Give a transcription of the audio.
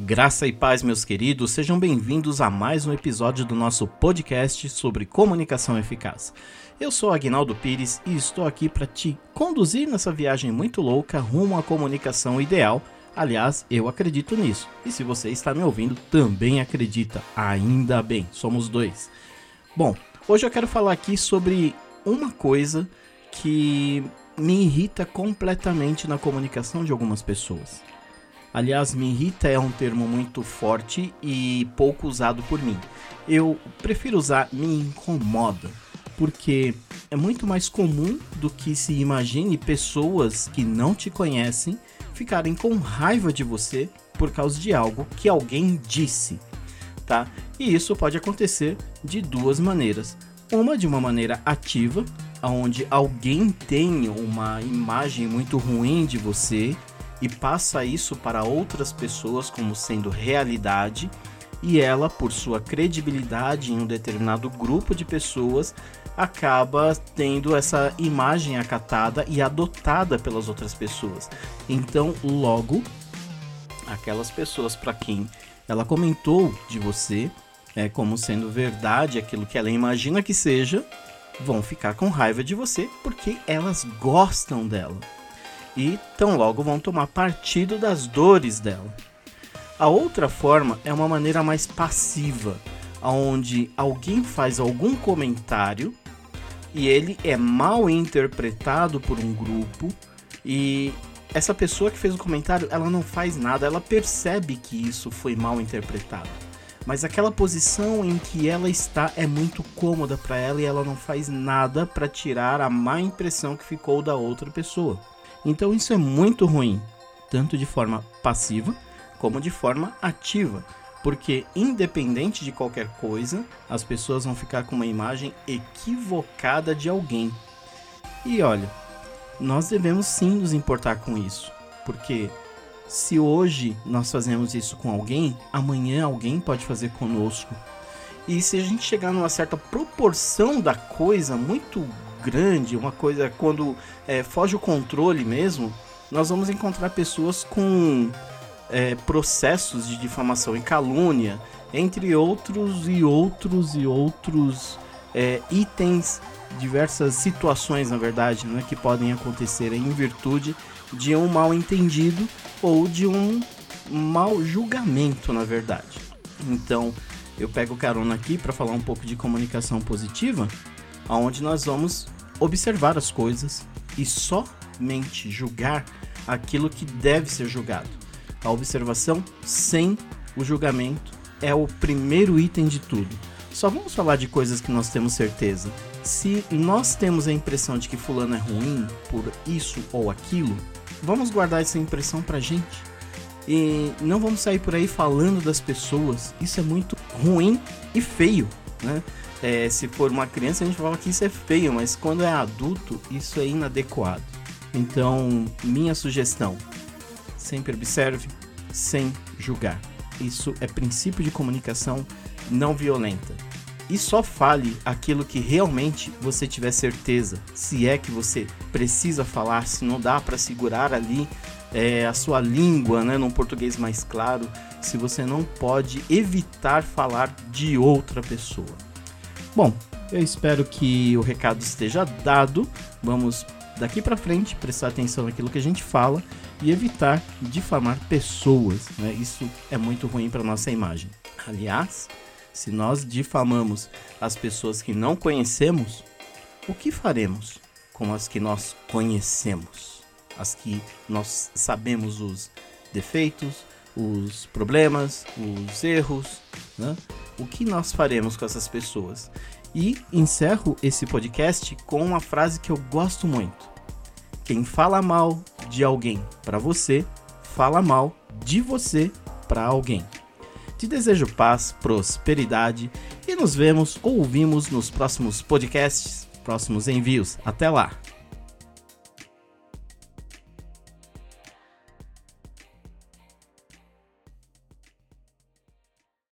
Graça e paz, meus queridos, sejam bem-vindos a mais um episódio do nosso podcast sobre comunicação eficaz. Eu sou Agnaldo Pires e estou aqui para te conduzir nessa viagem muito louca rumo à comunicação ideal. Aliás, eu acredito nisso. E se você está me ouvindo, também acredita. Ainda bem, somos dois. Bom, hoje eu quero falar aqui sobre uma coisa que me irrita completamente na comunicação de algumas pessoas. Aliás, me irrita é um termo muito forte e pouco usado por mim. Eu prefiro usar me incomoda porque é muito mais comum do que se imagine pessoas que não te conhecem ficarem com raiva de você por causa de algo que alguém disse, tá? E isso pode acontecer de duas maneiras. Uma de uma maneira ativa, onde alguém tem uma imagem muito ruim de você e passa isso para outras pessoas como sendo realidade, e ela, por sua credibilidade em um determinado grupo de pessoas, acaba tendo essa imagem acatada e adotada pelas outras pessoas. Então, logo, aquelas pessoas para quem ela comentou de você, é como sendo verdade aquilo que ela imagina que seja, vão ficar com raiva de você porque elas gostam dela. E tão logo vão tomar partido das dores dela. A outra forma é uma maneira mais passiva, onde alguém faz algum comentário e ele é mal interpretado por um grupo e essa pessoa que fez o comentário, ela não faz nada, ela percebe que isso foi mal interpretado. Mas aquela posição em que ela está é muito cômoda para ela e ela não faz nada para tirar a má impressão que ficou da outra pessoa. Então isso é muito ruim, tanto de forma passiva como de forma ativa porque independente de qualquer coisa, as pessoas vão ficar com uma imagem equivocada de alguém. E olha, nós devemos sim nos importar com isso, porque se hoje nós fazemos isso com alguém, amanhã alguém pode fazer conosco. E se a gente chegar numa certa proporção da coisa muito grande, uma coisa quando é, foge o controle mesmo, nós vamos encontrar pessoas com é, processos de difamação e calúnia, entre outros e outros e outros é, itens, diversas situações, na verdade, né, que podem acontecer em virtude de um mal entendido ou de um mal julgamento, na verdade. Então, eu pego carona aqui para falar um pouco de comunicação positiva, aonde nós vamos observar as coisas e somente julgar aquilo que deve ser julgado. A observação sem o julgamento é o primeiro item de tudo. Só vamos falar de coisas que nós temos certeza. Se nós temos a impressão de que fulano é ruim por isso ou aquilo, vamos guardar essa impressão pra gente. E não vamos sair por aí falando das pessoas. Isso é muito ruim e feio, né? É, se for uma criança, a gente fala que isso é feio, mas quando é adulto, isso é inadequado. Então, minha sugestão: sempre observe, sem julgar. Isso é princípio de comunicação não violenta. E só fale aquilo que realmente você tiver certeza. Se é que você precisa falar, se não dá para segurar ali é, a sua língua, né, num português mais claro, se você não pode evitar falar de outra pessoa. Bom, eu espero que o recado esteja dado. Vamos daqui para frente prestar atenção naquilo que a gente fala e evitar difamar pessoas. Né? Isso é muito ruim para nossa imagem. Aliás, se nós difamamos as pessoas que não conhecemos, o que faremos com as que nós conhecemos? As que nós sabemos os defeitos, os problemas, os erros, né? O que nós faremos com essas pessoas? E encerro esse podcast com uma frase que eu gosto muito. Quem fala mal de alguém para você, fala mal de você para alguém. Te desejo paz, prosperidade e nos vemos ou ouvimos nos próximos podcasts, próximos envios. Até lá!